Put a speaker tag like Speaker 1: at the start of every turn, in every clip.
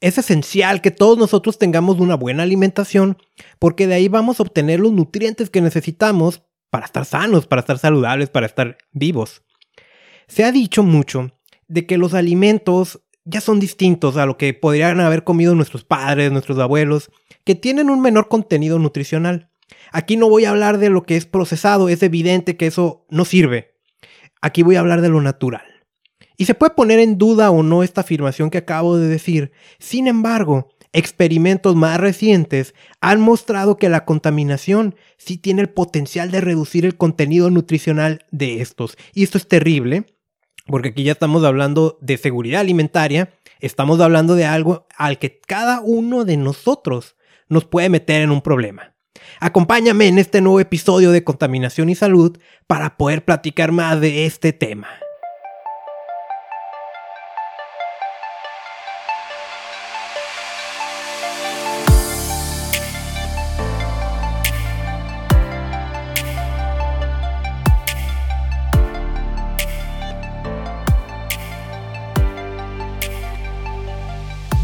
Speaker 1: Es esencial que todos nosotros tengamos una buena alimentación porque de ahí vamos a obtener los nutrientes que necesitamos para estar sanos, para estar saludables, para estar vivos. Se ha dicho mucho de que los alimentos ya son distintos a lo que podrían haber comido nuestros padres, nuestros abuelos, que tienen un menor contenido nutricional. Aquí no voy a hablar de lo que es procesado, es evidente que eso no sirve. Aquí voy a hablar de lo natural. Y se puede poner en duda o no esta afirmación que acabo de decir. Sin embargo, experimentos más recientes han mostrado que la contaminación sí tiene el potencial de reducir el contenido nutricional de estos. Y esto es terrible, porque aquí ya estamos hablando de seguridad alimentaria, estamos hablando de algo al que cada uno de nosotros nos puede meter en un problema. Acompáñame en este nuevo episodio de Contaminación y Salud para poder platicar más de este tema.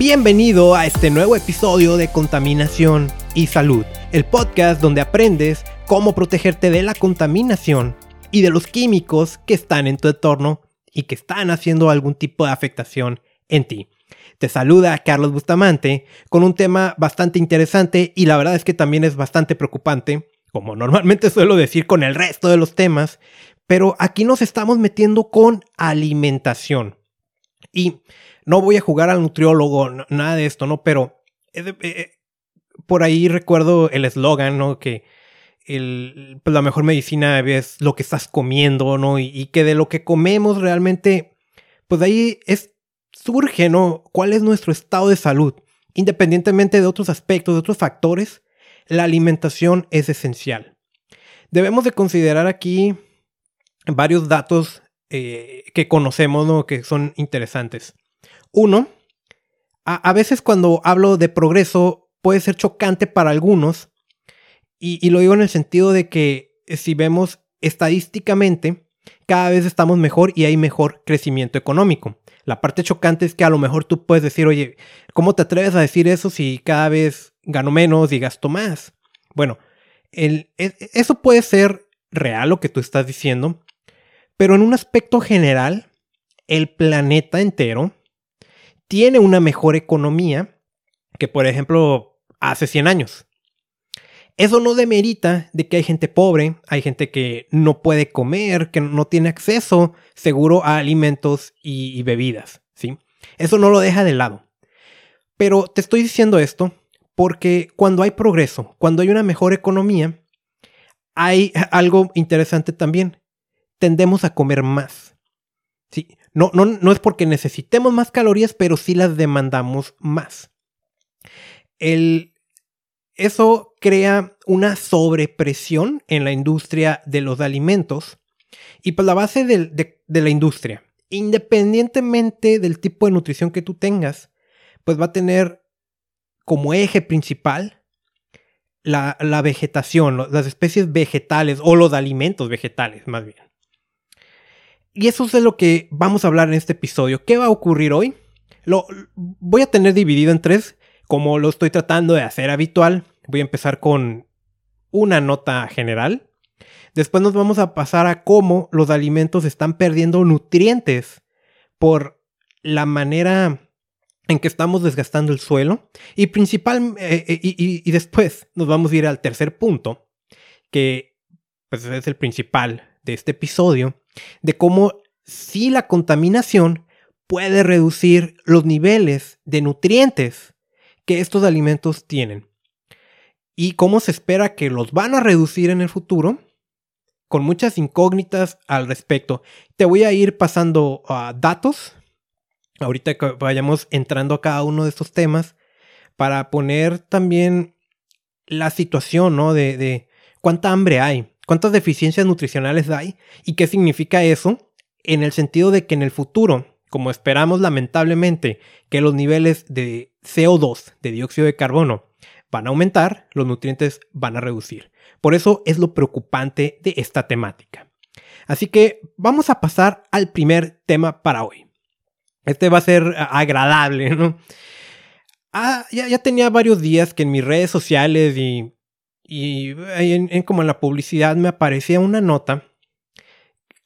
Speaker 1: Bienvenido a este nuevo episodio de Contaminación y Salud, el podcast donde aprendes cómo protegerte de la contaminación y de los químicos que están en tu entorno y que están haciendo algún tipo de afectación en ti. Te saluda Carlos Bustamante con un tema bastante interesante y la verdad es que también es bastante preocupante, como normalmente suelo decir con el resto de los temas, pero aquí nos estamos metiendo con alimentación. Y no voy a jugar al nutriólogo, nada de esto, ¿no? Pero eh, eh, por ahí recuerdo el eslogan, ¿no? Que el, pues la mejor medicina es lo que estás comiendo, ¿no? Y, que de lo que comemos realmente, pues ahí es, surge, ¿no? ¿Cuál es nuestro estado de salud? Independientemente de otros aspectos, de otros factores, la alimentación es esencial. Debemos de considerar aquí varios datos eh, que conocemos, ¿no? Que son interesantes. Uno, a, veces cuando hablo de progreso puede ser chocante para algunos, y, lo digo en el sentido de que eh, si vemos estadísticamente, cada vez estamos mejor y hay mejor crecimiento económico. La parte chocante es que a lo mejor tú puedes decir, oye, ¿cómo te atreves a decir eso si cada vez gano menos y gasto más? Bueno, el, e, eso puede ser real lo que tú estás diciendo, pero en un aspecto general, el planeta entero tiene una mejor economía que, por ejemplo, hace 100 años. Eso no demerita de que hay gente pobre, hay gente que no puede comer, que no tiene acceso seguro a alimentos y, bebidas, ¿sí? Eso no lo deja de lado. Pero te estoy diciendo esto porque cuando hay progreso, cuando hay una mejor economía, hay algo interesante también. Tendemos a comer más. ¿sí? No, no, es porque necesitemos más calorías, pero sí las demandamos más. El, eso crea una sobrepresión en la industria de los alimentos y pues la base de, la industria, independientemente del tipo de nutrición que tú tengas, pues va a tener como eje principal la, la vegetación, las especies vegetales o los alimentos vegetales más bien. Y eso es de lo que vamos a hablar en este episodio. ¿Qué va a ocurrir hoy? Lo voy a tener dividido en tres, como lo estoy tratando de hacer habitual. Voy a empezar con una nota general. Después nos vamos a pasar a cómo los alimentos están perdiendo nutrientes por la manera en que estamos desgastando el suelo. Y principal, eh, eh, y, después nos vamos a ir al tercer punto, que pues, es el principal de este episodio, de cómo si la contaminación puede reducir los niveles de nutrientes que estos alimentos tienen. Y cómo se espera que los van a reducir en el futuro, con muchas incógnitas al respecto. Te voy a ir pasando a datos, ahorita que vayamos entrando a cada uno de estos temas, para poner también la situación, ¿no? De, de cuánta hambre hay, cuántas deficiencias nutricionales hay y qué significa eso en el sentido de que en el futuro, como esperamos lamentablemente que los niveles de CO2, de dióxido de carbono, van a aumentar, los nutrientes van a reducir. Por eso es lo preocupante de esta temática. Así que vamos a pasar al primer tema para hoy. Este va a ser agradable, ¿no? ah, ya, tenía varios días que en mis redes sociales y, y en, como en la publicidad me aparecía una nota.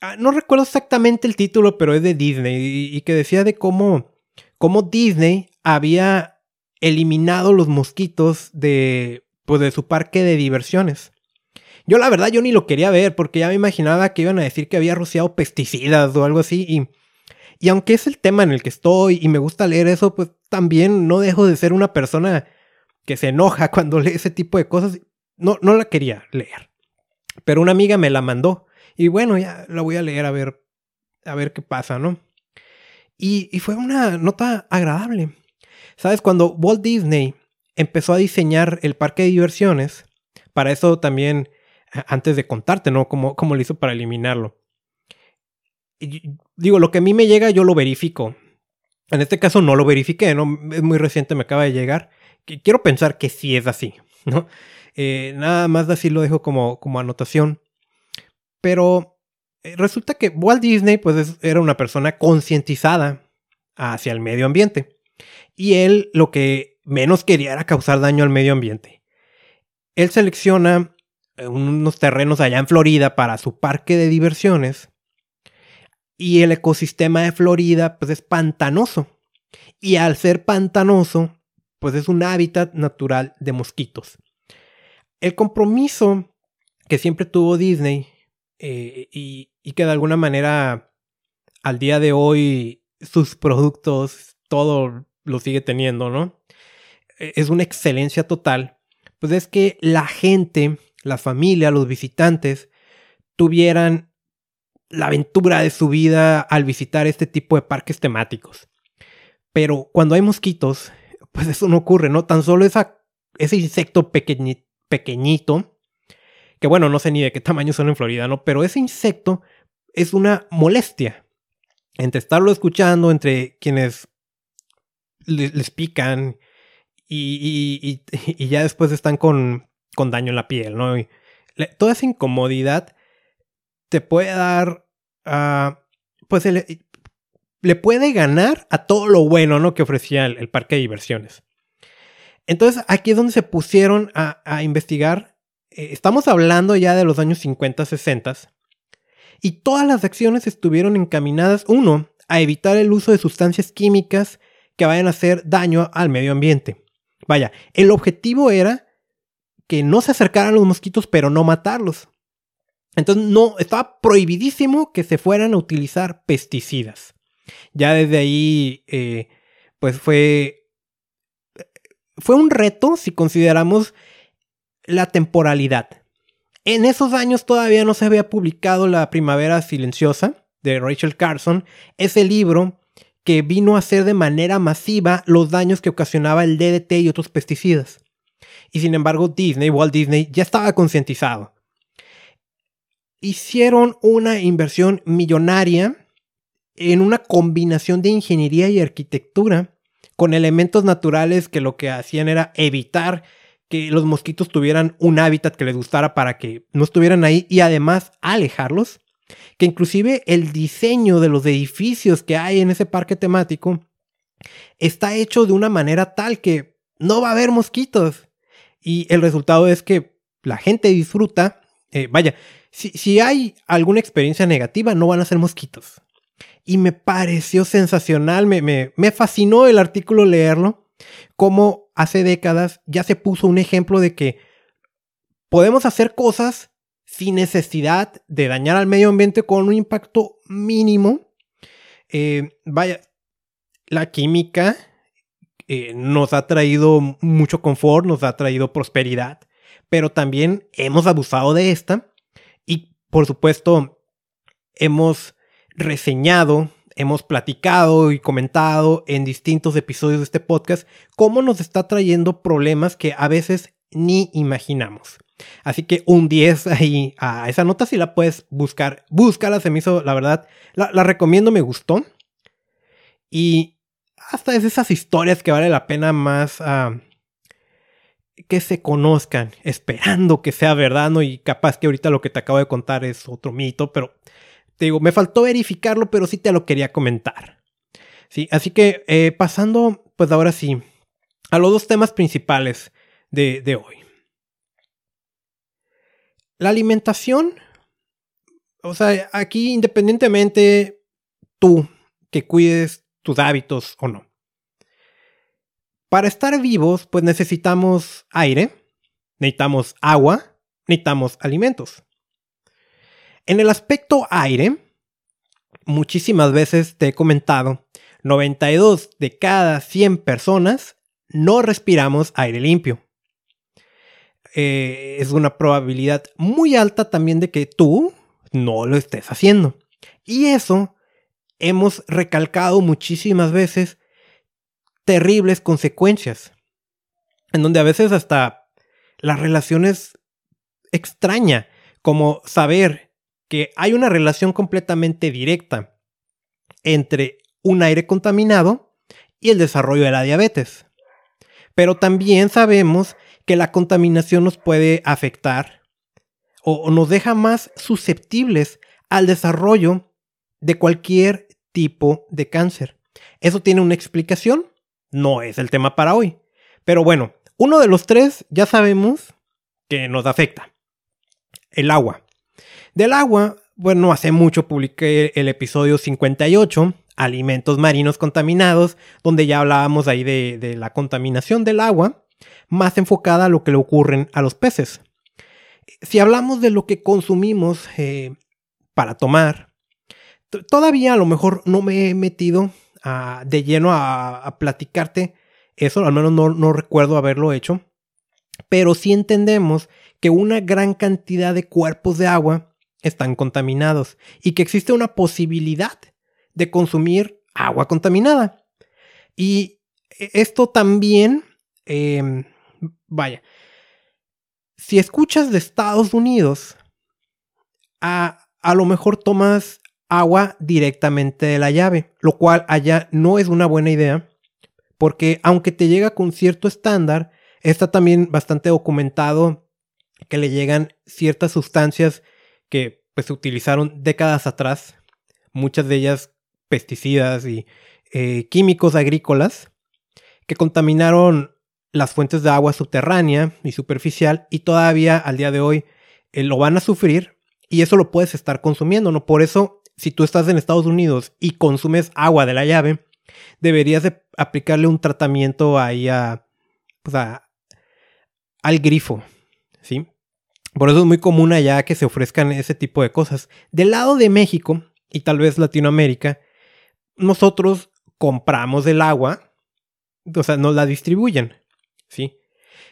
Speaker 1: Ah, no recuerdo exactamente el título, pero es de Disney y, que decía de cómo, cómo Disney había eliminado los mosquitos de, pues, de su parque de diversiones. Yo la verdad yo ni lo quería ver porque ya me imaginaba que iban a decir que había rociado pesticidas o algo así y, y aunque es el tema en el que estoy y me gusta leer eso, pues también no dejo de ser una persona que se enoja cuando lee ese tipo de cosas. No, no la quería leer. Pero una amiga me la mandó. Y bueno, ya la voy a leer a ver, a ver qué pasa, ¿no? Y, y fue una nota agradable. ¿Sabes? Cuando Walt Disney empezó a diseñar el parque de diversiones, para eso también, antes de contarte, ¿no? Cómo, cómo lo hizo para eliminarlo. digo, lo que a mí me llega, yo lo verifico. En este caso no lo verifiqué, ¿no? Es muy reciente, me acaba de llegar. Quiero pensar que sí es así, ¿no? Eh, nada más así lo dejo como, como anotación. Pero eh, resulta que Walt Disney, pues, era una persona concientizada hacia el medio ambiente. Y él lo que menos quería era causar daño al medio ambiente. Él selecciona eh, unos terrenos allá en Florida para su parque de diversiones y el ecosistema de Florida pues es pantanoso. Y al ser pantanoso, pues es un hábitat natural de mosquitos. El compromiso que siempre tuvo Disney eh, y, que de alguna manera al día de hoy sus productos, todo lo sigue teniendo, ¿no? E, es una excelencia total. Pues es que la gente, la familia, los visitantes, tuvieran la aventura de su vida al visitar este tipo de parques temáticos. Pero cuando hay mosquitos, pues eso no ocurre, ¿no? Tan solo esa, ese insecto pequeñito, que bueno, no sé ni de qué tamaño son en Florida, ¿no? Pero ese insecto es una molestia. Entre estarlo escuchando, entre quienes les, pican y, ya después están con, con daño en la piel, ¿no? toda esa incomodidad te puede dar, uh, pues le puede ganar a todo lo bueno, ¿no? Que ofrecía el, parque de diversiones. Entonces aquí es donde se pusieron a, investigar. Eh, estamos hablando ya de los años 50, 60. Y todas las acciones estuvieron encaminadas, uno, a evitar el uso de sustancias químicas que vayan a hacer daño al medio ambiente. Vaya, el objetivo era que no se acercaran los mosquitos, pero no matarlos. Entonces no, estaba prohibidísimo que se fueran a utilizar pesticidas. Ya desde ahí, eh, pues fue, fue un reto si consideramos la temporalidad. En esos años todavía no se había publicado La Primavera Silenciosa de Rachel Carson, ese libro que vino a hacer de manera masiva los daños que ocasionaba el DDT y otros pesticidas. Y sin embargo, Disney, Walt Disney, ya estaba concientizado hicieron una inversión millonaria en una combinación de ingeniería y arquitectura con elementos naturales que lo que hacían era evitar que los mosquitos tuvieran un hábitat que les gustara para que no estuvieran ahí y además alejarlos. Que inclusive el diseño de los edificios que hay en ese parque temático está hecho de una manera tal que no va a haber mosquitos. Y el resultado es que la gente disfruta, eh, vaya, si, hay alguna experiencia negativa, no van a ser mosquitos. Y me pareció sensacional, me, me, fascinó el artículo leerlo, como hace décadas ya se puso un ejemplo de que podemos hacer cosas sin necesidad de dañar al medio ambiente con un impacto mínimo. Eh, vaya, la química eh, nos ha traído mucho confort, nos ha traído prosperidad, pero también hemos abusado de esta por supuesto, hemos reseñado, hemos platicado y comentado en distintos episodios de este podcast cómo nos está trayendo problemas que a veces ni imaginamos. Así que un 10 ahí a esa nota si la puedes buscar. Búscala, se me hizo, la verdad, la, recomiendo, me gustó. Y hasta es esas historias que vale la pena más ah, que se conozcan, esperando que sea verdad, ¿no? Y capaz que ahorita lo que te acabo de contar es otro mito, pero te digo, me faltó verificarlo, pero sí te lo quería comentar. Sí, así que eh, pasando, pues ahora sí, a los dos temas principales de, de hoy. La alimentación, o sea, aquí independientemente tú que cuides tus hábitos o no. Para estar vivos, pues necesitamos aire, necesitamos agua, necesitamos alimentos. En el aspecto aire, muchísimas veces te he comentado, 92 de cada 100 personas no respiramos aire limpio. Eh, es una probabilidad muy alta también de que tú no lo estés haciendo. Y eso hemos recalcado muchísimas veces terribles consecuencias. En donde a veces hasta la relación es extraña, como saber que hay una relación completamente directa entre un aire contaminado y el desarrollo de la diabetes. Pero también sabemos que la contaminación nos puede afectar o, nos deja más susceptibles al desarrollo de cualquier tipo de cáncer. ¿Eso tiene una explicación? No es el tema para hoy. Pero bueno, uno de los tres ya sabemos que nos afecta. El agua. Del agua, bueno, hace mucho publiqué el episodio 58, Alimentos marinos contaminados, donde ya hablábamos ahí de, la contaminación del agua, más enfocada a lo que le ocurren a los peces. Si hablamos de lo que consumimos eh, para tomar, todavía a lo mejor no me he metido de lleno a, platicarte eso, al menos no, no recuerdo haberlo hecho, pero sí entendemos que una gran cantidad de cuerpos de agua están contaminados y que existe una posibilidad de consumir agua contaminada. Y esto también, em, vaya, si escuchas de Estados Unidos, a, a lo mejor tomas agua directamente de la llave, lo cual allá no es una buena idea, porque aunque te llega con cierto estándar, está también bastante documentado que le llegan ciertas sustancias que pues se utilizaron décadas atrás, muchas de ellas pesticidas y eh, químicos agrícolas, que contaminaron las fuentes de agua subterránea y superficial y todavía al día de hoy eh, lo van a sufrir y eso lo puedes estar consumiendo, ¿no? Por eso si tú estás en Estados Unidos y consumes agua de la llave, deberías de aplicarle un tratamiento ahí a, pues al grifo, ¿sí? Por eso es muy común allá que se ofrezcan ese tipo de cosas. Del lado de México y tal vez Latinoamérica, nosotros compramos el agua, o sea, nos la distribuyen, ¿sí?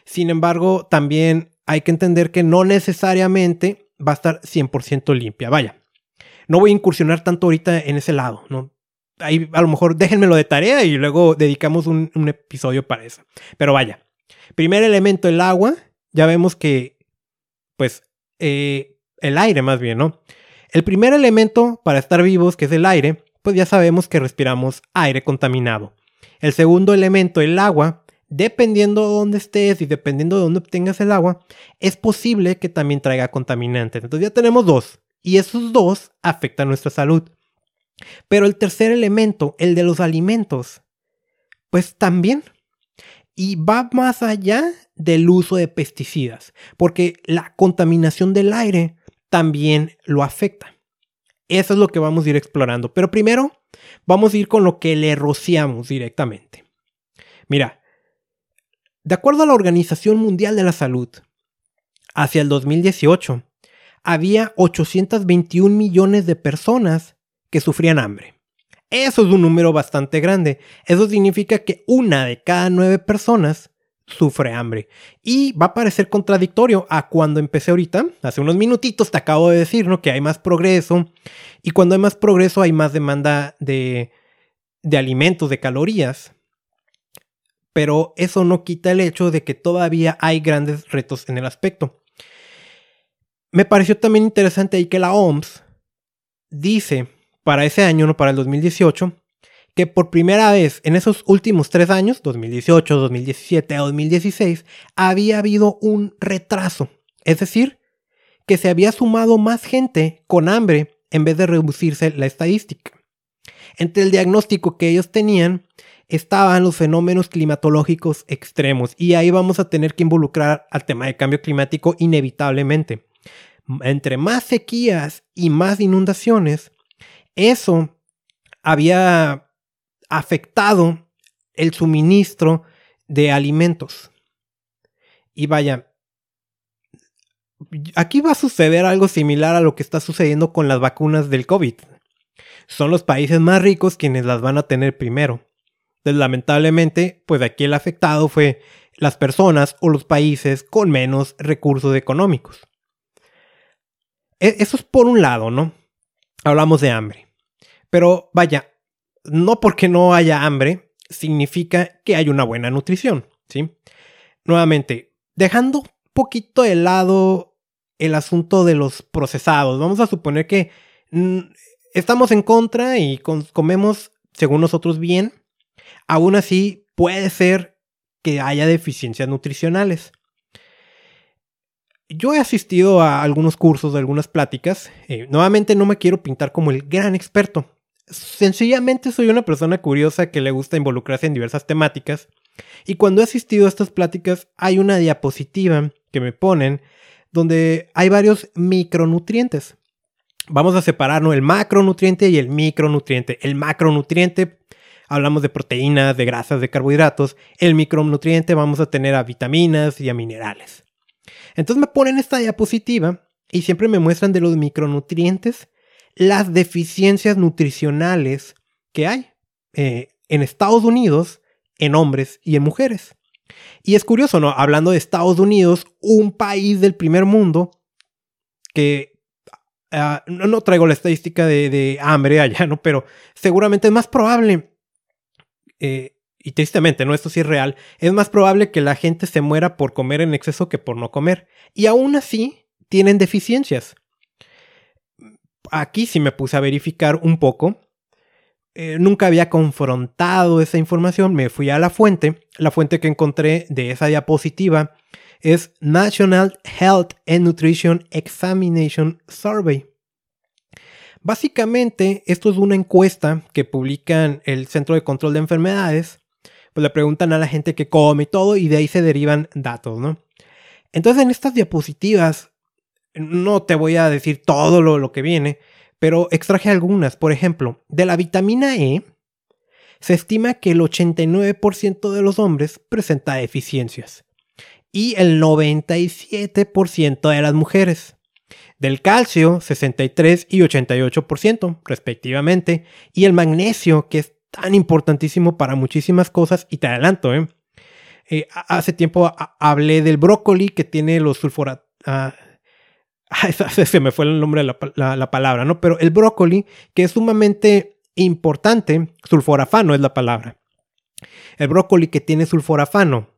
Speaker 1: Sin embargo, también hay que entender que no necesariamente va a estar 100% limpia. Vaya, no voy a incursionar tanto ahorita en ese lado, ¿no? Ahí a lo mejor déjenmelo de tarea y luego dedicamos un, episodio para eso. Pero vaya, primer elemento, el agua. Ya vemos que, pues, eh, el aire más bien, ¿no? El primer elemento para estar vivos, que es el aire, pues ya sabemos que respiramos aire contaminado. El segundo elemento, el agua, dependiendo de dónde estés y dependiendo de dónde obtengas el agua, es posible que también traiga contaminantes. Entonces ya tenemos dos y esos dos afectan nuestra salud. Pero el tercer elemento, el de los alimentos, pues también. Y va más allá del uso de pesticidas, porque la contaminación del aire también lo afecta. Eso es lo que vamos a ir explorando. Pero primero vamos a ir con lo que le rociamos directamente. Mira, de acuerdo a la Organización Mundial de la Salud, hacia el 2018, había 821 millones de personas que sufrían hambre. Eso es un número bastante grande. Eso significa que una de cada nueve personas sufre hambre. Y va a parecer contradictorio a cuando empecé ahorita, hace unos minutitos te acabo de decir, ¿no? Que hay más progreso. Y cuando hay más progreso hay más demanda de, de alimentos, de calorías. Pero eso no quita el hecho de que todavía hay grandes retos en el aspecto. Me pareció también interesante ahí que la OMS dice para ese año, no para el 2018, que por primera vez en esos últimos tres años, 2018, 2017 2016, había habido un retraso. Es decir, que se había sumado más gente con hambre en vez de reducirse la estadística. Entre el diagnóstico que ellos tenían estaban los fenómenos climatológicos extremos y ahí vamos a tener que involucrar al tema de cambio climático inevitablemente. Entre más sequías y más inundaciones, eso había afectado el suministro de alimentos. Y vaya, aquí va a suceder algo similar a lo que está sucediendo con las vacunas del COVID. Son los países más ricos quienes las van a tener primero. Entonces, lamentablemente, pues aquí el afectado fue las personas o los países con menos recursos económicos. E, eso es por un lado, ¿no? Hablamos de hambre. Pero vaya, no porque no haya hambre significa que hay una buena nutrición, ¿sí? Nuevamente, dejando poquito de lado el asunto de los procesados, vamos a suponer que mm, estamos en contra y comemos, según nosotros, bien, Aún así, puede ser que haya deficiencias nutricionales. Yo he asistido a algunos cursos, de algunas pláticas. Eh, nuevamente no me quiero pintar como el gran experto. Sencillamente soy una persona curiosa que le gusta involucrarse en diversas temáticas. Y cuando he asistido a estas pláticas hay una diapositiva que me ponen donde hay varios micronutrientes. Vamos a separarnos el macronutriente y el micronutriente. El macronutriente hablamos de proteínas, de grasas, de carbohidratos, el micronutriente vamos a tener a vitaminas y a minerales. Entonces me ponen esta diapositiva y siempre me muestran de los micronutrientes las deficiencias nutricionales que hay eh, en Estados Unidos, en hombres y en mujeres. Y es curioso, ¿no? Hablando de Estados Unidos, un país del primer mundo que ah, no, traigo la estadística de, de, hambre allá, ¿no? Pero seguramente es más probable eh, y tristemente, ¿no? Esto sí es real, es más probable que la gente se muera por comer en exceso que por no comer. Y aún así, tienen deficiencias. Aquí sí me puse a verificar un poco. Eh, nunca había confrontado esa información, me fui a la fuente. La fuente que encontré de esa diapositiva es National Health and Nutrition Examination Survey. Básicamente, esto es una encuesta que publican el Centro de Control de Enfermedades. Pues le preguntan a la gente que come y todo, y de ahí se derivan datos, ¿no? Entonces, en estas diapositivas, no te voy a decir todo lo, lo que viene, pero extraje algunas. Por ejemplo, de la vitamina E, se estima que el 89% de los hombres presenta deficiencias y el 97% de las mujeres del calcio 63 y 88% respectivamente, y el magnesio que es tan importantísimo para muchísimas cosas, y te adelanto, ¿eh? eh hace tiempo hablé del brócoli que tiene los sulforatos. Se me fue el nombre de la, la, palabra, ¿no? Pero el brócoli, que es sumamente importante, sulforafano es la palabra. El brócoli que tiene sulforafano,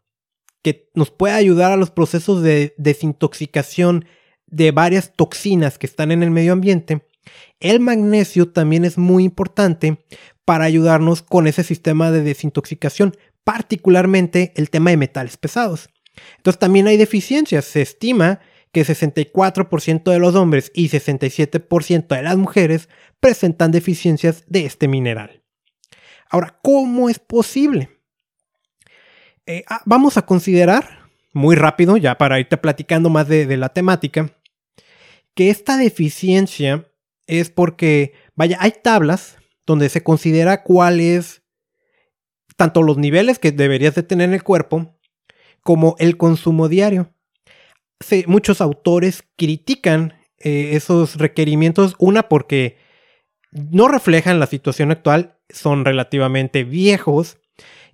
Speaker 1: que nos puede ayudar a los procesos de desintoxicación de varias toxinas que están en el medio ambiente, el magnesio también es muy importante para ayudarnos con ese sistema de desintoxicación, particularmente el tema de metales pesados. Entonces también hay deficiencias. Se estima que 64% de los hombres y 67% de las mujeres presentan deficiencias de este mineral. Ahora, ¿cómo es posible? Eh, ah, vamos a considerar, muy rápido, ya para irte platicando más de la temática, que esta deficiencia es porque, vaya, hay tablas donde se considera cuál es tanto los niveles que deberías de tener en el cuerpo como el consumo diario. Muchos autores critican eh, esos requerimientos, una porque no reflejan la situación actual, son relativamente viejos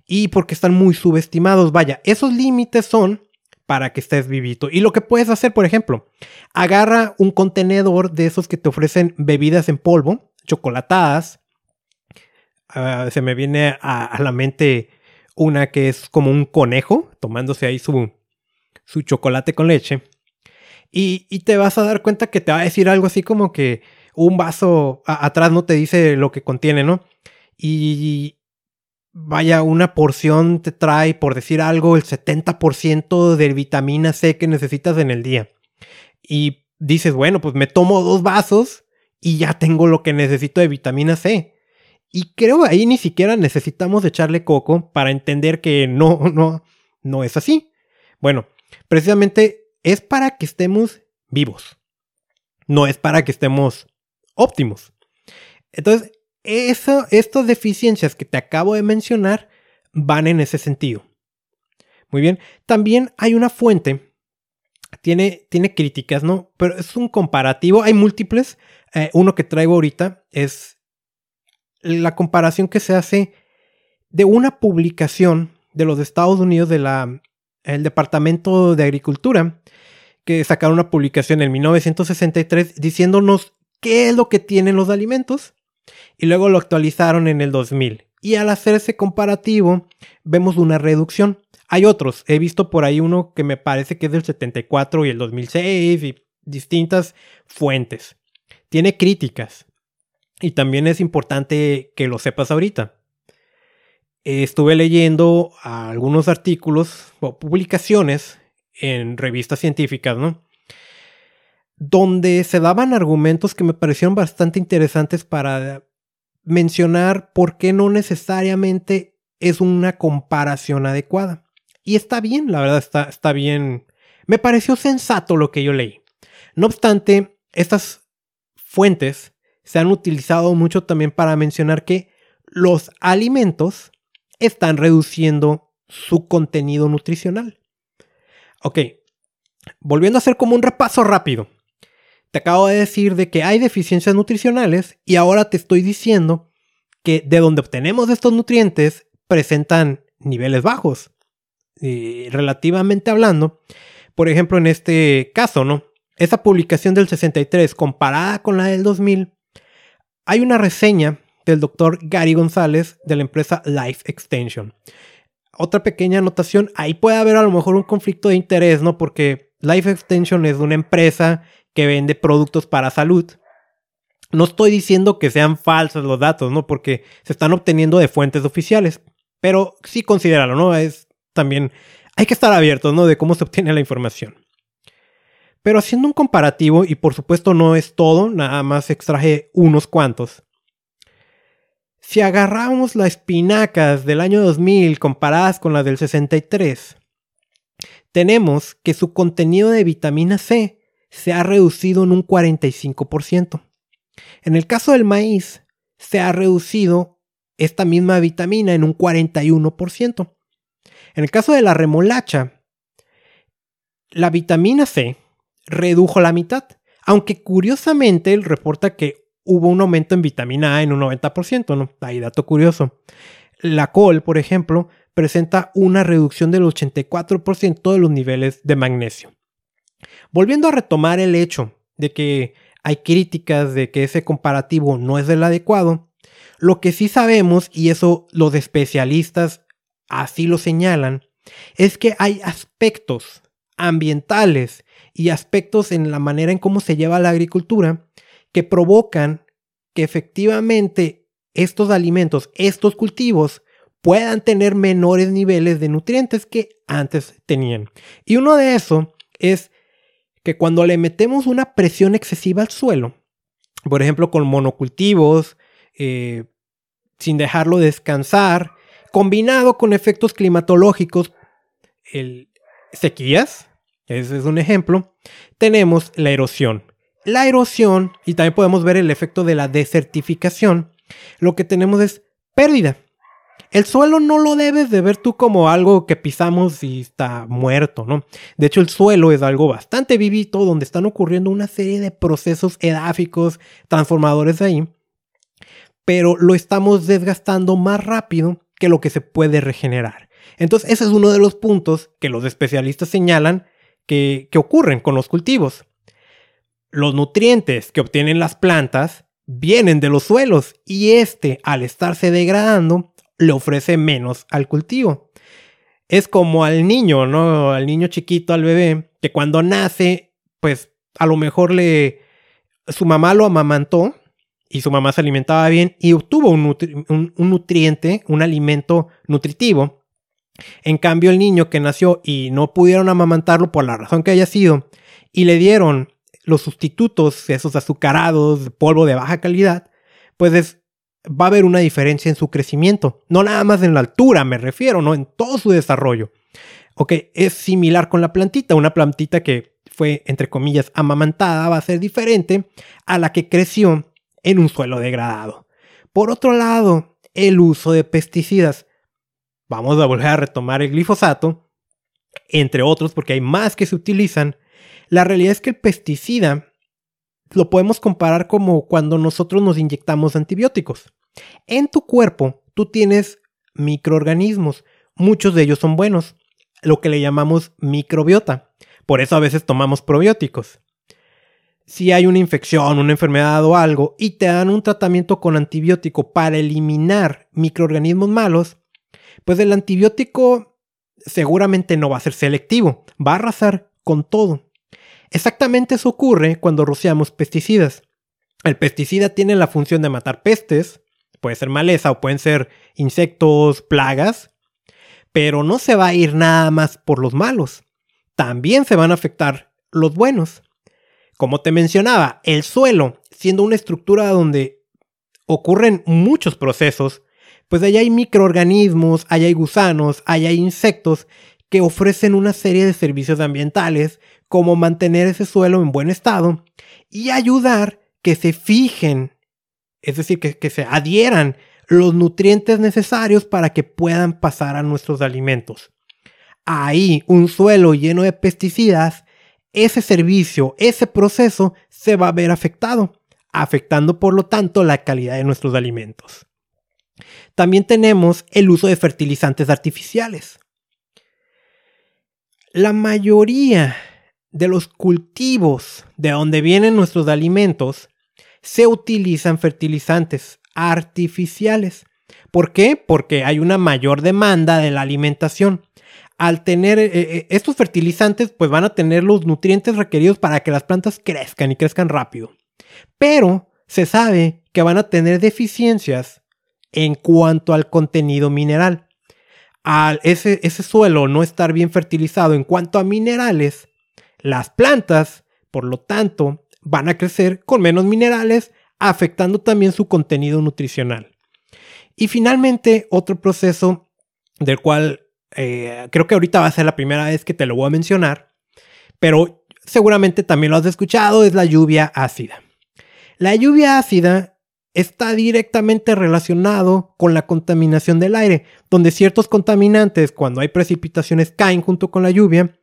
Speaker 1: y porque están muy subestimados. Vaya, esos límites son para que estés vivito. Y lo que puedes hacer, por ejemplo, agarra un contenedor de esos que te ofrecen bebidas en polvo, chocolatadas. Ah, se me viene a, la mente una que es como un conejo tomándose ahí su, su chocolate con leche. Y, y, te vas a dar cuenta que te va a decir algo así como que un vaso atrás no te dice lo que contiene, ¿no? Y, vaya, una porción te trae, por decir algo, el 70% de vitamina C que necesitas en el día. Y dices, bueno, pues me tomo dos vasos y ya tengo lo que necesito de vitamina C. Y creo ahí ni siquiera necesitamos echarle coco para entender que no, no, no es así. Bueno, precisamente es para que estemos vivos. No es para que estemos óptimos. Entonces, eso, estas deficiencias que te acabo de mencionar van en ese sentido. Muy bien. También hay una fuente. Tiene, tiene críticas, ¿no? Pero es un comparativo. Hay múltiples. Eh, uno que traigo ahorita es la comparación que se hace de una publicación de los Estados Unidos de la el Departamento de Agricultura que sacaron una publicación en 1963 diciéndonos qué es lo que tienen los alimentos y luego lo actualizaron en el 2000. Y al hacer ese comparativo vemos una reducción. Hay otros, he visto por ahí uno que me parece que es del 74 y el 2006 y distintas fuentes. Tiene críticas y también es importante que lo sepas ahorita. Estuve leyendo algunos artículos o publicaciones en revistas científicas, ¿no? Donde se daban argumentos que me parecieron bastante interesantes para mencionar por qué no necesariamente es una comparación adecuada. Y está bien, la verdad está, está bien. Me pareció sensato lo que yo leí. No obstante, estas fuentes se han utilizado mucho también para mencionar que los alimentos están reduciendo su contenido nutricional. Ok, volviendo a hacer como un repaso rápido. Te acabo de decir de que hay deficiencias nutricionales y ahora te estoy diciendo que de donde obtenemos estos nutrientes presentan niveles bajos. relativamente hablando, por ejemplo, en este caso, ¿no? Esa publicación del 63 comparada con la del 2000, hay una reseña del doctor Gary González de la empresa Life Extension otra pequeña anotación, ahí puede haber a lo mejor un conflicto de interés, ¿no? Porque Life Extension es una empresa que vende productos para salud. No estoy diciendo que sean falsos los datos, ¿no? Porque se están obteniendo de fuentes oficiales. Pero sí considéralo, ¿no? Es también... Hay que estar abiertos, ¿no? De cómo se obtiene la información. Pero haciendo un comparativo, y por supuesto no es todo, nada más extraje unos cuantos. Si agarramos las espinacas del año 2000 comparadas con las del 63, tenemos que su contenido de vitamina C se ha reducido en un 45%. En el caso del maíz, se ha reducido esta misma vitamina en un 41%. En el caso de la remolacha, la vitamina C redujo la mitad, aunque curiosamente él reporta que hubo un aumento en vitamina A en un 90%, ¿no? Ahí dato curioso. La col, por ejemplo, presenta una reducción del 84% de los niveles de magnesio. Volviendo a retomar el hecho de que hay críticas de que ese comparativo no es el adecuado, lo que sí sabemos, y eso los especialistas así lo señalan, es que hay aspectos ambientales y aspectos en la manera en cómo se lleva la agricultura que provocan que efectivamente estos alimentos, estos cultivos, puedan tener menores niveles de nutrientes que antes tenían. Y uno de eso es que cuando le metemos una presión excesiva al suelo, por ejemplo con monocultivos, eh, sin dejarlo descansar, combinado con efectos climatológicos, sequías, ese es un ejemplo, tenemos la erosión la erosión y también podemos ver el efecto de la desertificación, lo que tenemos es pérdida. El suelo no lo debes de ver tú como algo que pisamos y está muerto, ¿no? De hecho, el suelo es algo bastante vivito donde están ocurriendo una serie de procesos edáficos, transformadores ahí, pero lo estamos desgastando más rápido que lo que se puede regenerar. Entonces, ese es uno de los puntos que los especialistas señalan que, que ocurren con los cultivos los nutrientes que obtienen las plantas vienen de los suelos y este, al estarse degradando, le ofrece menos al cultivo. Es como al niño, ¿no? Al niño chiquito, al bebé, que cuando nace, pues a lo mejor le... su mamá lo amamantó y su mamá se alimentaba bien y obtuvo un, un nutriente, un alimento nutritivo. En cambio, el niño que nació y no pudieron amamantarlo por la razón que haya sido y le dieron los sustitutos, esos azucarados, polvo de baja calidad, pues va a haber una diferencia en su crecimiento. No nada más en la altura, me refiero, no en todo su desarrollo. Ok, es similar con la plantita. Una plantita que fue, entre comillas, amamantada va a ser diferente a la que creció en un suelo degradado. Por otro lado, el uso de pesticidas. Vamos a volver a retomar el glifosato, entre otros, porque hay más que se utilizan. La realidad es que el pesticida lo podemos comparar como cuando nosotros nos inyectamos antibióticos. En tu cuerpo tú tienes microorganismos, muchos de ellos son buenos, lo que le llamamos microbiota. Por eso a veces tomamos probióticos. Si hay una infección, una enfermedad o algo y te dan un tratamiento con antibiótico para eliminar microorganismos malos, pues el antibiótico seguramente no va a ser selectivo, va a arrasar con todo. Exactamente eso ocurre cuando rociamos pesticidas. El pesticida tiene la función de matar pestes, puede ser maleza o pueden ser insectos, plagas, pero no se va a ir nada más por los malos. También se van a afectar los buenos. Como te mencionaba, el suelo, siendo una estructura donde ocurren muchos procesos, pues allá hay microorganismos, allá hay gusanos, allá hay insectos que ofrecen una serie de servicios ambientales, como mantener ese suelo en buen estado y ayudar que se fijen, es decir, que, se adhieran los nutrientes necesarios para que puedan pasar a nuestros alimentos. Ahí, un suelo lleno de pesticidas, ese servicio, ese proceso se va a ver afectado, afectando por lo tanto la calidad de nuestros alimentos. También tenemos el uso de fertilizantes artificiales. La mayoría de los cultivos de donde vienen nuestros alimentos se utilizan fertilizantes artificiales. ¿Por qué? Porque hay una mayor demanda de la alimentación. Al tener eh, eh, estos fertilizantes, pues van a tener los nutrientes requeridos para que las plantas crezcan y crezcan rápido. Pero se sabe que van a tener deficiencias en cuanto al contenido mineral al ese, ese suelo no estar bien fertilizado en cuanto a minerales, las plantas, por lo tanto, van a crecer con menos minerales, afectando también su contenido nutricional. Y finalmente, otro proceso del cual eh, creo que ahorita va a ser la primera vez que te lo voy a mencionar, pero seguramente también lo has escuchado, es la lluvia ácida. La lluvia ácida está directamente relacionado con la contaminación del aire, donde ciertos contaminantes cuando hay precipitaciones caen junto con la lluvia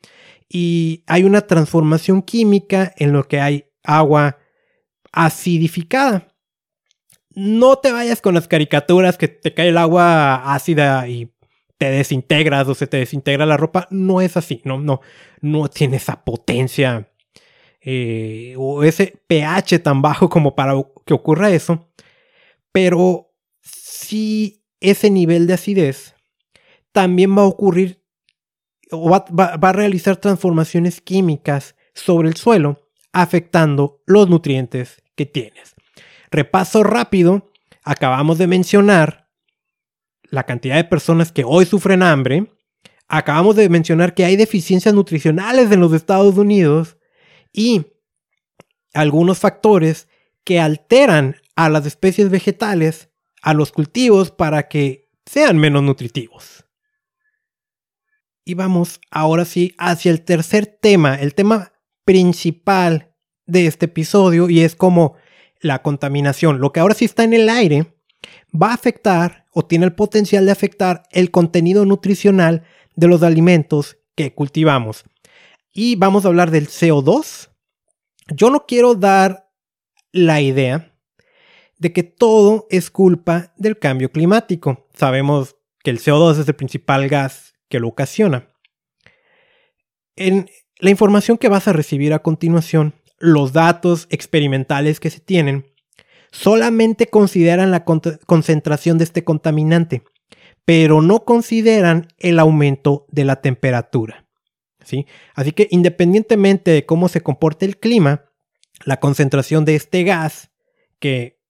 Speaker 1: y hay una transformación química en lo que hay agua acidificada. No te vayas con las caricaturas que te cae el agua ácida y te desintegras o se te desintegra la ropa. No es así, no, no, no tiene esa potencia eh, o ese pH tan bajo como para que ocurra eso. Pero si ese nivel de acidez también va a ocurrir o va, a realizar transformaciones químicas sobre el suelo, afectando los nutrientes que tienes. Repaso rápido, acabamos de mencionar la cantidad de personas que hoy sufren hambre, acabamos de mencionar que hay deficiencias nutricionales en los Estados Unidos y algunos factores que alteran a las especies vegetales, a los cultivos para que sean menos nutritivos. Y vamos ahora sí hacia el tercer tema, el tema principal de este episodio y es como la contaminación. Lo que ahora sí está en el aire va a afectar o tiene el potencial de afectar el contenido nutricional de los alimentos que cultivamos. Y vamos a hablar del CO2. Yo no quiero dar la idea de que todo es culpa del cambio climático. Sabemos que el CO2 es el principal gas que lo ocasiona. En la información que vas a recibir a continuación, los datos experimentales que se tienen, solamente consideran la concentración de este contaminante, pero no consideran el aumento de la temperatura. ¿Sí? Así que independientemente de cómo se comporte el clima, la concentración de este gas, que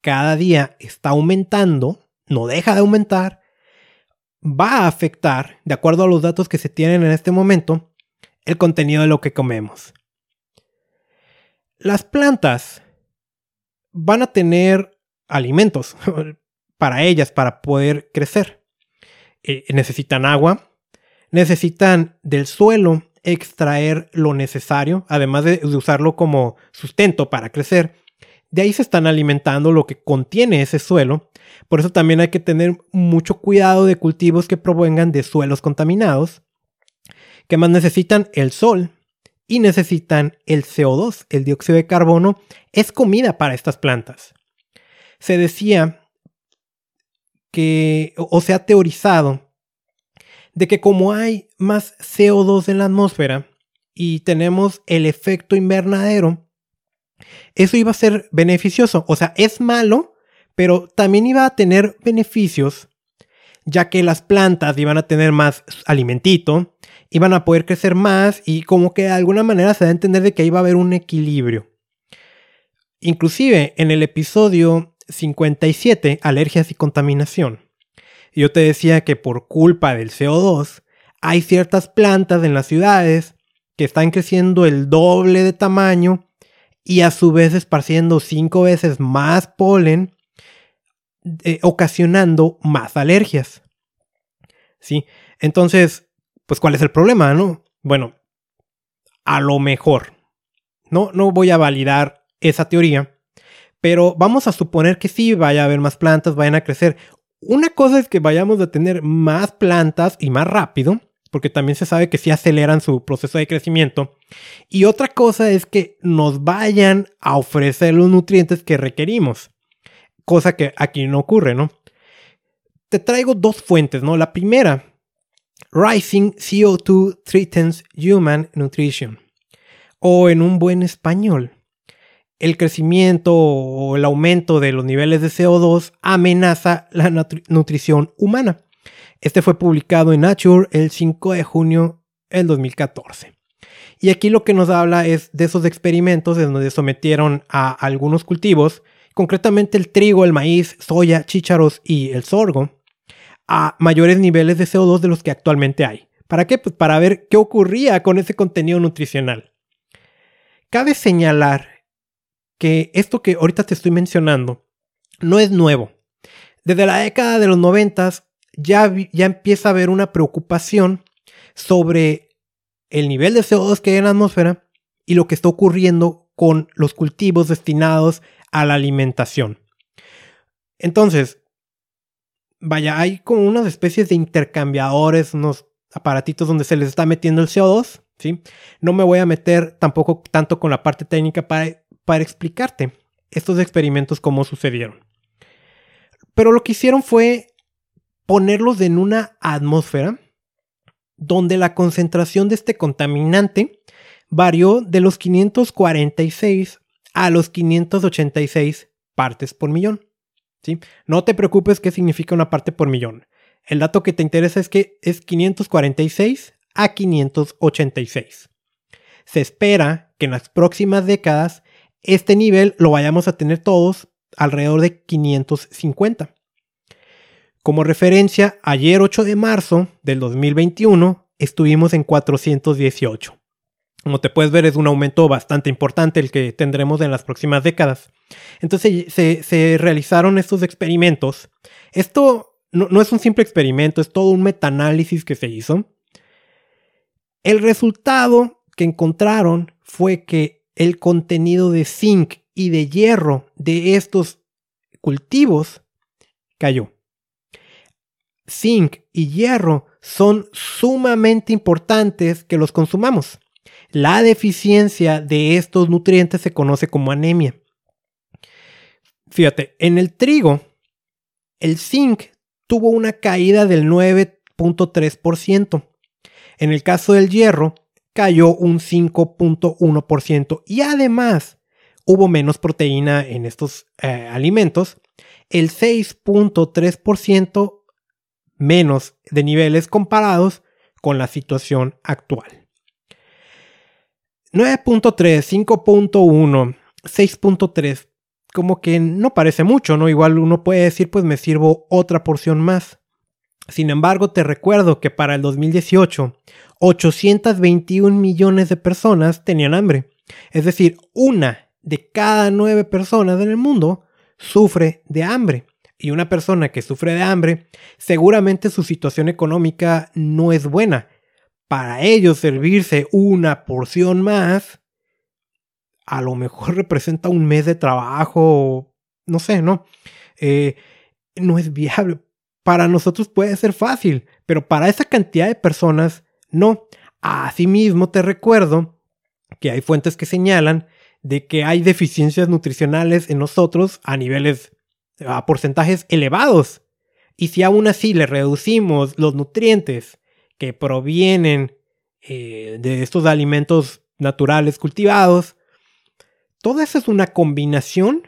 Speaker 1: cada día está aumentando, no deja de aumentar, va a afectar, de acuerdo a los datos que se tienen en este momento, el contenido de lo que comemos. Las plantas van a tener alimentos para ellas, para poder crecer. Eh, necesitan agua, necesitan del suelo extraer lo necesario, además de, usarlo como sustento para crecer. De ahí se están alimentando lo que contiene ese suelo. Por eso también hay que tener mucho cuidado de cultivos que provengan de suelos contaminados, que más necesitan el sol y necesitan el CO2, el dióxido de carbono, es comida para estas plantas. Se decía que, o se ha teorizado, de que como hay más CO2 en la atmósfera y tenemos el efecto invernadero, eso iba a ser beneficioso. O sea, es malo, pero también iba a tener beneficios, ya que las plantas iban a tener más alimentito, iban a poder crecer más y como que de alguna manera se da a entender de que iba a haber un equilibrio. Inclusive en el episodio 57, alergias y contaminación, yo te decía que por culpa del CO2 hay ciertas plantas en las ciudades que están creciendo el doble de tamaño y a su vez esparciendo cinco veces más polen, eh, ocasionando más alergias. ¿Sí? Entonces, pues ¿cuál es el problema, no? Bueno, a lo mejor. No, no voy a validar esa teoría, pero vamos a suponer que sí vaya a haber más plantas, vayan a crecer. Una cosa es que vayamos a tener más plantas y más rápido, porque también se sabe que sí aceleran su proceso de crecimiento. Y otra cosa es que nos vayan a ofrecer los nutrientes que requerimos, cosa que aquí no ocurre, ¿no? Te traigo dos fuentes, ¿no? La primera, Rising CO2 Threatens Human Nutrition, o en un buen español, el crecimiento o el aumento de los niveles de CO2 amenaza la nutrición humana. Este fue publicado en Nature el 5 de junio del 2014. Y aquí lo que nos habla es de esos experimentos en donde sometieron a algunos cultivos, concretamente el trigo, el maíz, soya, chícharos y el sorgo, a mayores niveles de CO2 de los que actualmente hay. ¿Para qué? Pues para ver qué ocurría con ese contenido nutricional. Cabe señalar que esto que ahorita te estoy mencionando no es nuevo. Desde la década de los noventas ya, ya empieza a haber una preocupación sobre el nivel de CO2 que hay en la atmósfera y lo que está ocurriendo con los cultivos destinados a la alimentación. Entonces, vaya, hay como unas especies de intercambiadores, unos aparatitos donde se les está metiendo el CO2, ¿sí? No me voy a meter tampoco tanto con la parte técnica para para explicarte estos experimentos cómo sucedieron. Pero lo que hicieron fue ponerlos en una atmósfera donde la concentración de este contaminante varió de los 546 a los 586 partes por millón. ¿sí? No te preocupes qué significa una parte por millón. El dato que te interesa es que es 546 a 586. Se espera que en las próximas décadas este nivel lo vayamos a tener todos alrededor de 550. Como referencia, ayer 8 de marzo del 2021 estuvimos en 418. Como te puedes ver, es un aumento bastante importante el que tendremos en las próximas décadas. Entonces se, realizaron estos experimentos. Esto no, no es un simple experimento, es todo un metaanálisis que se hizo. El resultado que encontraron fue que el contenido de zinc y de hierro de estos cultivos cayó. Zinc y hierro son sumamente importantes que los consumamos. La deficiencia de estos nutrientes se conoce como anemia. Fíjate, en el trigo, el zinc tuvo una caída del 9.3%. En el caso del hierro, cayó un 5.1% y además hubo menos proteína en estos eh, alimentos, el 6.3% menos de niveles comparados con la situación actual. 9.3, 5.1, 6.3, como que no parece mucho, ¿no? Igual uno puede decir, pues me sirvo otra porción más. Sin embargo, te recuerdo que para el 2018 821 millones de personas tenían hambre. Es decir, una de cada nueve personas en el mundo sufre de hambre. Y una persona que sufre de hambre, seguramente su situación económica no es buena. Para ellos servirse una porción más, a lo mejor representa un mes de trabajo, no sé, ¿no? Eh, no es viable. Para nosotros puede ser fácil, pero para esa cantidad de personas, no. Asimismo, te recuerdo que hay fuentes que señalan de que hay deficiencias nutricionales en nosotros a niveles, a porcentajes elevados. Y si aún así le reducimos los nutrientes que provienen eh, de estos alimentos naturales cultivados, toda esa es una combinación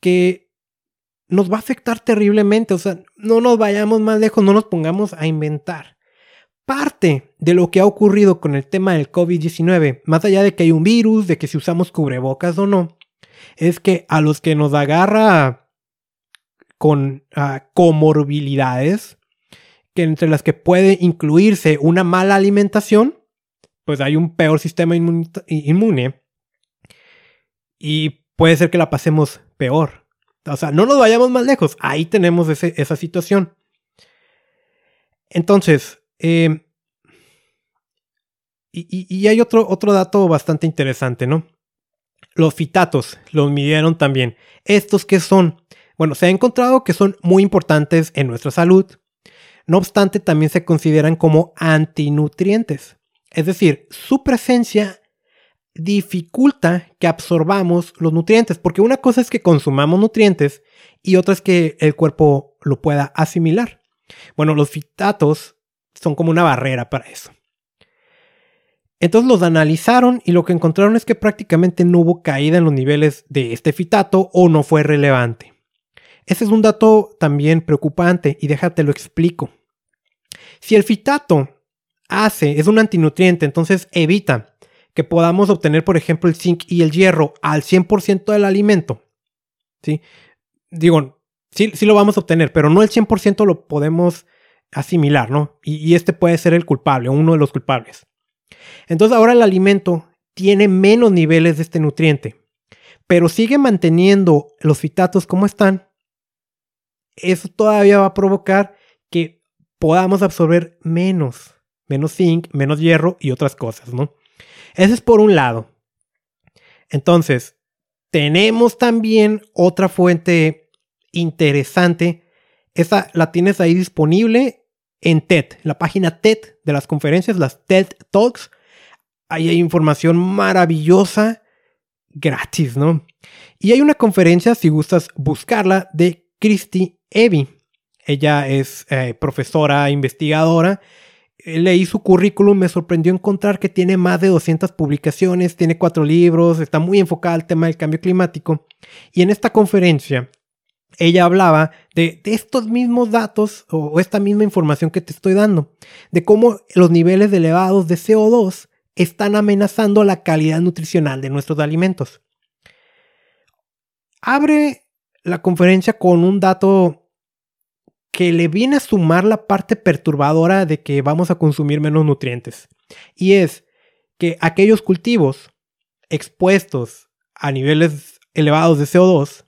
Speaker 1: que nos va a afectar terriblemente. O sea, no nos vayamos más lejos, no nos pongamos a inventar. Parte de lo que ha ocurrido con el tema del COVID-19, más allá de que hay un virus, de que si usamos cubrebocas o no, es que a los que nos agarra con ah, comorbilidades, que entre las que puede incluirse una mala alimentación, pues hay un peor sistema inmune y puede ser que la pasemos peor. O sea, no nos vayamos más lejos. Ahí tenemos esa situación. Entonces, eh, y, hay otro, otro dato bastante interesante, ¿no? Los fitatos los midieron también. ¿Estos qué son? Bueno, se ha encontrado que son muy importantes en nuestra salud. No obstante, también se consideran como antinutrientes. Es decir, su presencia dificulta que absorbamos los nutrientes, porque una cosa es que consumamos nutrientes y otra es que el cuerpo lo pueda asimilar. Bueno, los fitatos son como una barrera para eso. Entonces los analizaron y lo que encontraron es que prácticamente no hubo caída en los niveles de este fitato o no fue relevante. Ese es un dato también preocupante y déjate lo explico. Si el fitato hace, es un antinutriente, entonces evita que podamos obtener, por ejemplo, el zinc y el hierro al 100% del alimento. ¿sí? Digo, sí, sí, lo vamos a obtener, pero no el 100% lo podemos asimilar, ¿no? Y, y este puede ser el culpable, uno de los culpables. Entonces ahora el alimento tiene menos niveles de este nutriente, pero sigue manteniendo los fitatos como están. Eso todavía va a provocar que podamos absorber menos, menos zinc, menos hierro y otras cosas, ¿no? Ese es por un lado. Entonces, tenemos también otra fuente interesante. Esa la tienes ahí disponible en TED, la página TED de las conferencias, las TED Talks. Ahí hay información maravillosa, gratis, ¿no? Y hay una conferencia, si gustas buscarla, de Christy Evie. Ella es eh, profesora, investigadora leí su currículum, me sorprendió encontrar que tiene más de 200 publicaciones, tiene cuatro libros, está muy enfocada al tema del cambio climático. Y en esta conferencia, ella hablaba de, estos mismos datos o, esta misma información que te estoy dando, de cómo los niveles elevados de CO2 están amenazando la calidad nutricional de nuestros alimentos. Abre la conferencia con un dato que le viene a sumar la parte perturbadora de que vamos a consumir menos nutrientes. Y es que aquellos cultivos expuestos a niveles elevados de CO2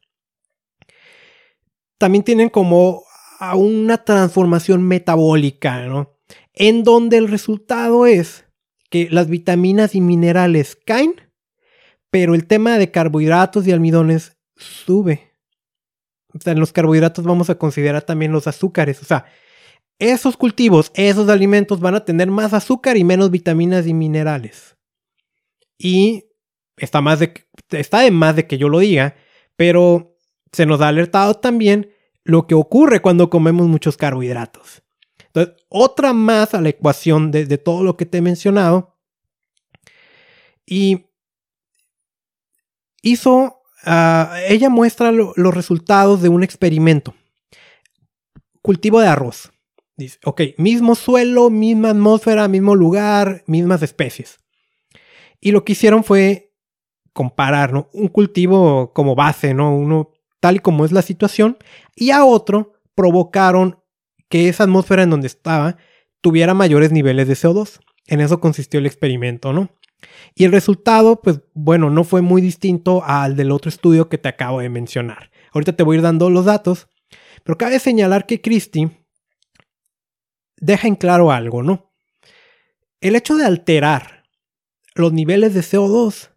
Speaker 1: también tienen como una transformación metabólica, ¿no? En donde el resultado es que las vitaminas y minerales caen, pero el tema de carbohidratos y almidones sube. En los carbohidratos vamos a considerar también los azúcares. O sea, esos cultivos, esos alimentos van a tener más azúcar y menos vitaminas y minerales. Y está, más de, está de más de que yo lo diga, pero se nos ha alertado también lo que ocurre cuando comemos muchos carbohidratos. Entonces, otra más a la ecuación de todo lo que te he mencionado. Y hizo Ah, ella muestra los resultados de un experimento. Cultivo de arroz. Dice, ok, mismo suelo, misma atmósfera, mismo lugar, mismas especies. Y lo que hicieron fue comparar un cultivo como base, ¿no? uno tal y como es la situación, y a otro provocaron que esa atmósfera en donde estaba tuviera mayores niveles de CO2. En eso consistió el experimento, ¿no? Y el resultado, pues bueno, no fue muy distinto al del otro estudio que te acabo de mencionar. Ahorita te voy a ir dando los datos, pero cabe señalar que Christie deja en claro algo, ¿no? El hecho de alterar los niveles de CO2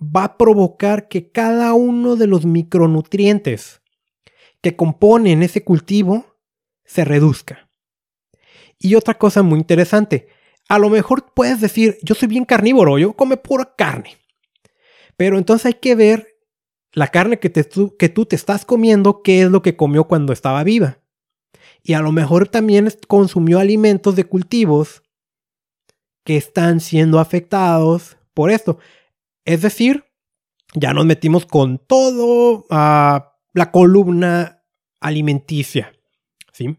Speaker 1: va a provocar que cada uno de los micronutrientes que componen ese cultivo se reduzca. Y otra cosa muy interesante, a lo mejor puedes decir, yo soy bien carnívoro, yo come pura carne. Pero entonces hay que ver la carne que, que tú te estás comiendo, qué es lo que comió cuando estaba viva. Y a lo mejor también consumió alimentos de cultivos que están siendo afectados por esto. Es decir, ya nos metimos con todo a la columna alimenticia. ¿sí?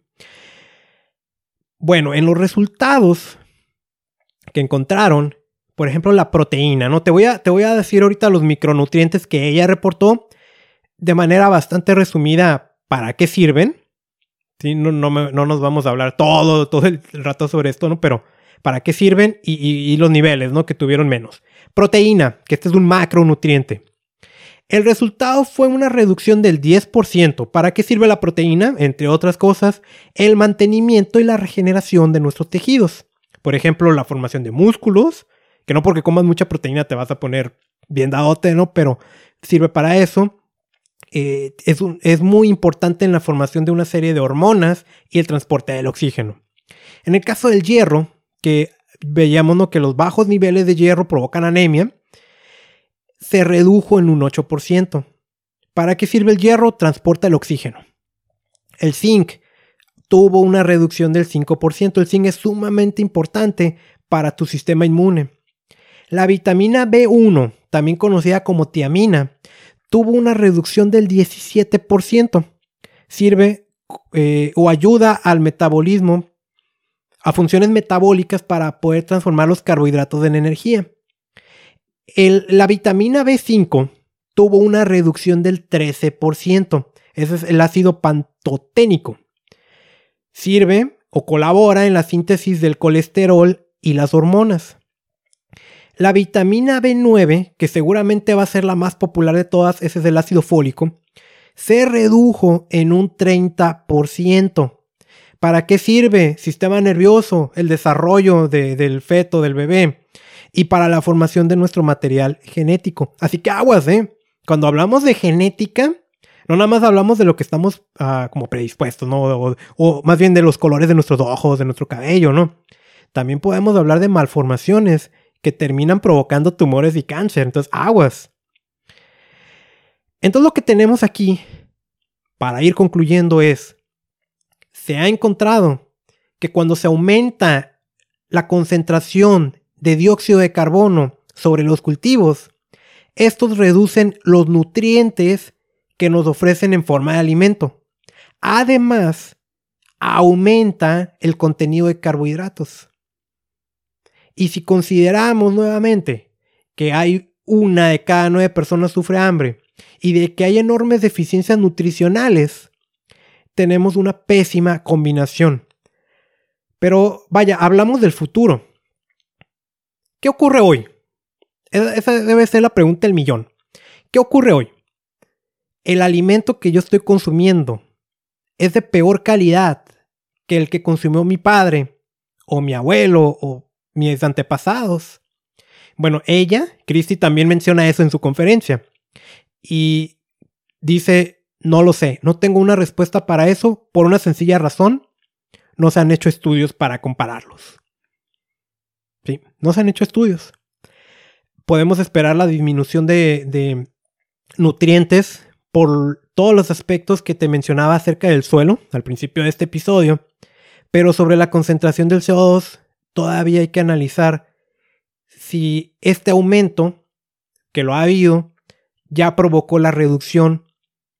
Speaker 1: Bueno, en los resultados que encontraron, por ejemplo, la proteína, ¿no? Te voy a, te voy a decir ahorita los micronutrientes que ella reportó de manera bastante resumida para qué sirven. ¿sí? No, no, nos vamos a hablar todo, todo el rato sobre esto, ¿no? Pero para qué sirven y, y los niveles, ¿no? Que tuvieron menos. Proteína, que este es un macronutriente. El resultado fue una reducción del 10%. ¿Para qué sirve la proteína? Entre otras cosas, el mantenimiento y la regeneración de nuestros tejidos. Por ejemplo, la formación de músculos, que no porque comas mucha proteína te vas a poner bien dadote, ¿no? Pero sirve para eso. Eh, es, es muy importante en la formación de una serie de hormonas y el transporte del oxígeno. En el caso del hierro, que veíamos ¿no? que los bajos niveles de hierro provocan anemia, se redujo en un 8%. ¿Para qué sirve el hierro? Transporta el oxígeno. El zinc tuvo una reducción del 5%. El zinc es sumamente importante para tu sistema inmune. La vitamina B1, también conocida como tiamina, tuvo una reducción del 17%. Sirve eh, o ayuda al metabolismo, a funciones metabólicas para poder transformar los carbohidratos en energía la vitamina B5 tuvo una reducción del 13%. Ese es el ácido pantoténico. Sirve o colabora en la síntesis del colesterol y las hormonas. La vitamina B9, que seguramente va a ser la más popular de todas, ese es el ácido fólico, se redujo en un 30%. ¿Para qué sirve? Sistema nervioso, el desarrollo del feto, del bebé y para la formación de nuestro material genético. Así que aguas, ¿eh? Cuando hablamos de genética, no nada más hablamos de lo que estamos ah, como predispuestos, ¿no? O, más bien de los colores de nuestros ojos, de nuestro cabello, ¿no? También podemos hablar de malformaciones que terminan provocando tumores y cáncer. Entonces, aguas. Entonces lo que tenemos aquí, para ir concluyendo, es, se ha encontrado que cuando se aumenta la concentración de dióxido de carbono sobre los cultivos, estos reducen los nutrientes que nos ofrecen en forma de alimento. Además, aumenta el contenido de carbohidratos. Y si consideramos nuevamente que hay una de cada nueve personas sufre hambre y de que hay enormes deficiencias nutricionales, tenemos una pésima combinación. Pero vaya, hablamos del futuro. ¿Qué ocurre hoy? Esa debe ser la pregunta del millón. ¿Qué ocurre hoy? El alimento que yo estoy consumiendo es de peor calidad que el que consumió mi padre o mi abuelo o mis antepasados. Bueno, ella, Christy, también menciona eso en su conferencia. Y dice, no lo sé, no tengo una respuesta para eso por una sencilla razón. No se han hecho estudios para compararlos. Sí, no se han hecho estudios. Podemos esperar la disminución de, nutrientes por todos los aspectos que te mencionaba acerca del suelo al principio de este episodio, pero sobre la concentración del CO2 todavía hay que analizar si este aumento, que lo ha habido, ya provocó la reducción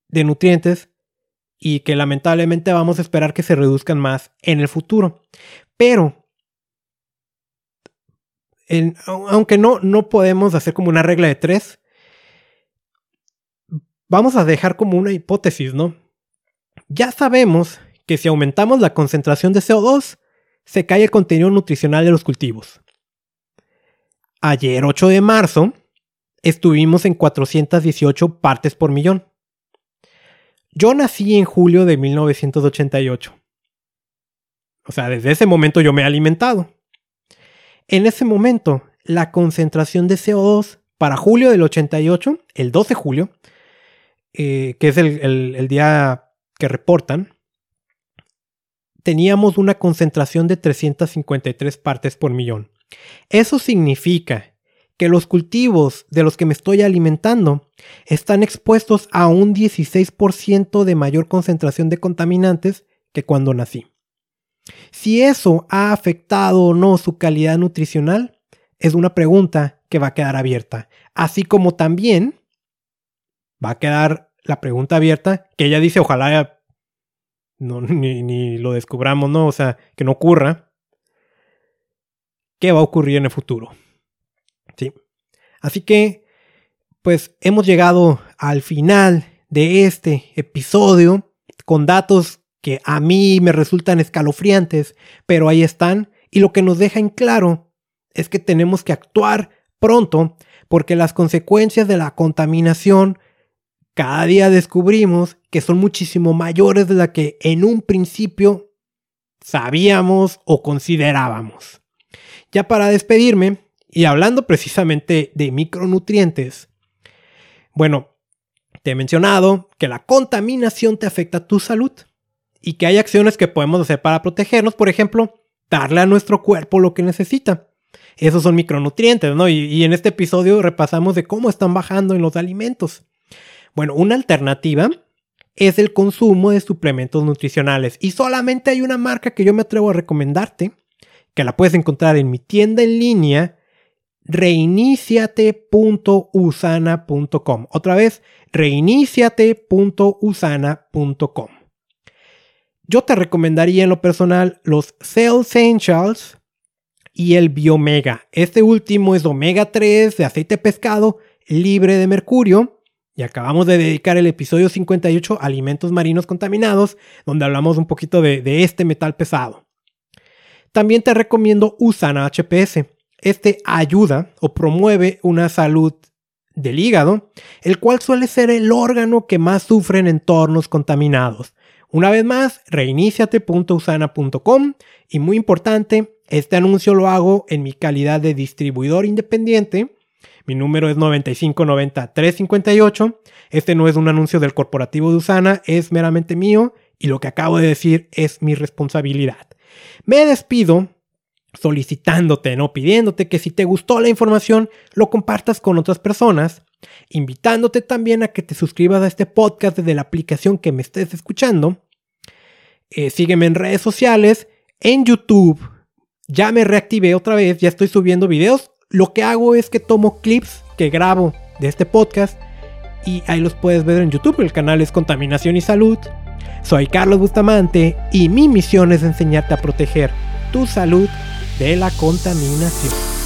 Speaker 1: de nutrientes y que lamentablemente vamos a esperar que se reduzcan más en el futuro. Pero aunque no, no podemos hacer como una regla de tres, vamos a dejar como una hipótesis, ¿no? Ya sabemos que si aumentamos la concentración de CO2, se cae el contenido nutricional de los cultivos. ayer 8 de marzo, estuvimos en 418 partes por millón. Yo nací en julio de 1988. O sea, desde ese momento yo me he alimentado. En ese momento, la concentración de CO2 para julio del 88, el 12 de julio, eh, que es el día que reportan, teníamos una concentración de 353 partes por millón. Eso significa que los cultivos de los que me estoy alimentando están expuestos a un 16% de mayor concentración de contaminantes que cuando nací. Si eso ha afectado o no su calidad nutricional, es una pregunta que va a quedar abierta. Así como también va a quedar la pregunta abierta que ella dice, ojalá no, ni, ni lo descubramos, ¿no? O sea, que no ocurra. ¿Qué va a ocurrir en el futuro? Sí. Así que, pues hemos llegado al final de este episodio con datos que a mí me resultan escalofriantes, pero ahí están y lo que nos deja en claro es que tenemos que actuar pronto porque las consecuencias de la contaminación cada día descubrimos que son muchísimo mayores de la que en un principio sabíamos o considerábamos. Ya para despedirme, y hablando precisamente de micronutrientes, bueno, te he mencionado que la contaminación te afecta a tu salud y que hay acciones que podemos hacer para protegernos, por ejemplo, darle a nuestro cuerpo lo que necesita. Esos son micronutrientes, ¿no? Y, y en este episodio repasamos de cómo están bajando en los alimentos. Bueno, una alternativa es el consumo de suplementos nutricionales. Y solamente hay una marca que yo me atrevo a recomendarte, que la puedes encontrar en mi tienda en línea, reiniciate.usana.com. Otra vez, reiniciate.usana.com. Yo te recomendaría en lo personal los Cell Essentials y el Biomega. Este último es omega 3 de aceite pescado libre de mercurio y acabamos de dedicar el episodio 58 a alimentos marinos contaminados, donde hablamos un poquito de, este metal pesado. También te recomiendo Usana HPS. Este ayuda o promueve una salud del hígado, el cual suele ser el órgano que más sufre en entornos contaminados. Una vez más, reiniciate.usana.com y muy importante, este anuncio lo hago en mi calidad de distribuidor independiente mi número es 9590-358. Este no es un anuncio del corporativo de Usana, es meramente mío y lo que acabo de decir es mi responsabilidad. Me despido solicitándote, no pidiéndote que si te gustó la información lo compartas con otras personas, invitándote también a que te suscribas a este podcast desde la aplicación que me estés escuchando. Eh, sígueme en redes sociales, en YouTube. Ya me reactivé otra vez, ya estoy subiendo videos lo que hago es que tomo clips que grabo de este podcast y ahí los puedes ver en YouTube. El canal es Contaminación y Salud. Soy Carlos Bustamante y mi misión es enseñarte a proteger tu salud de la contaminación.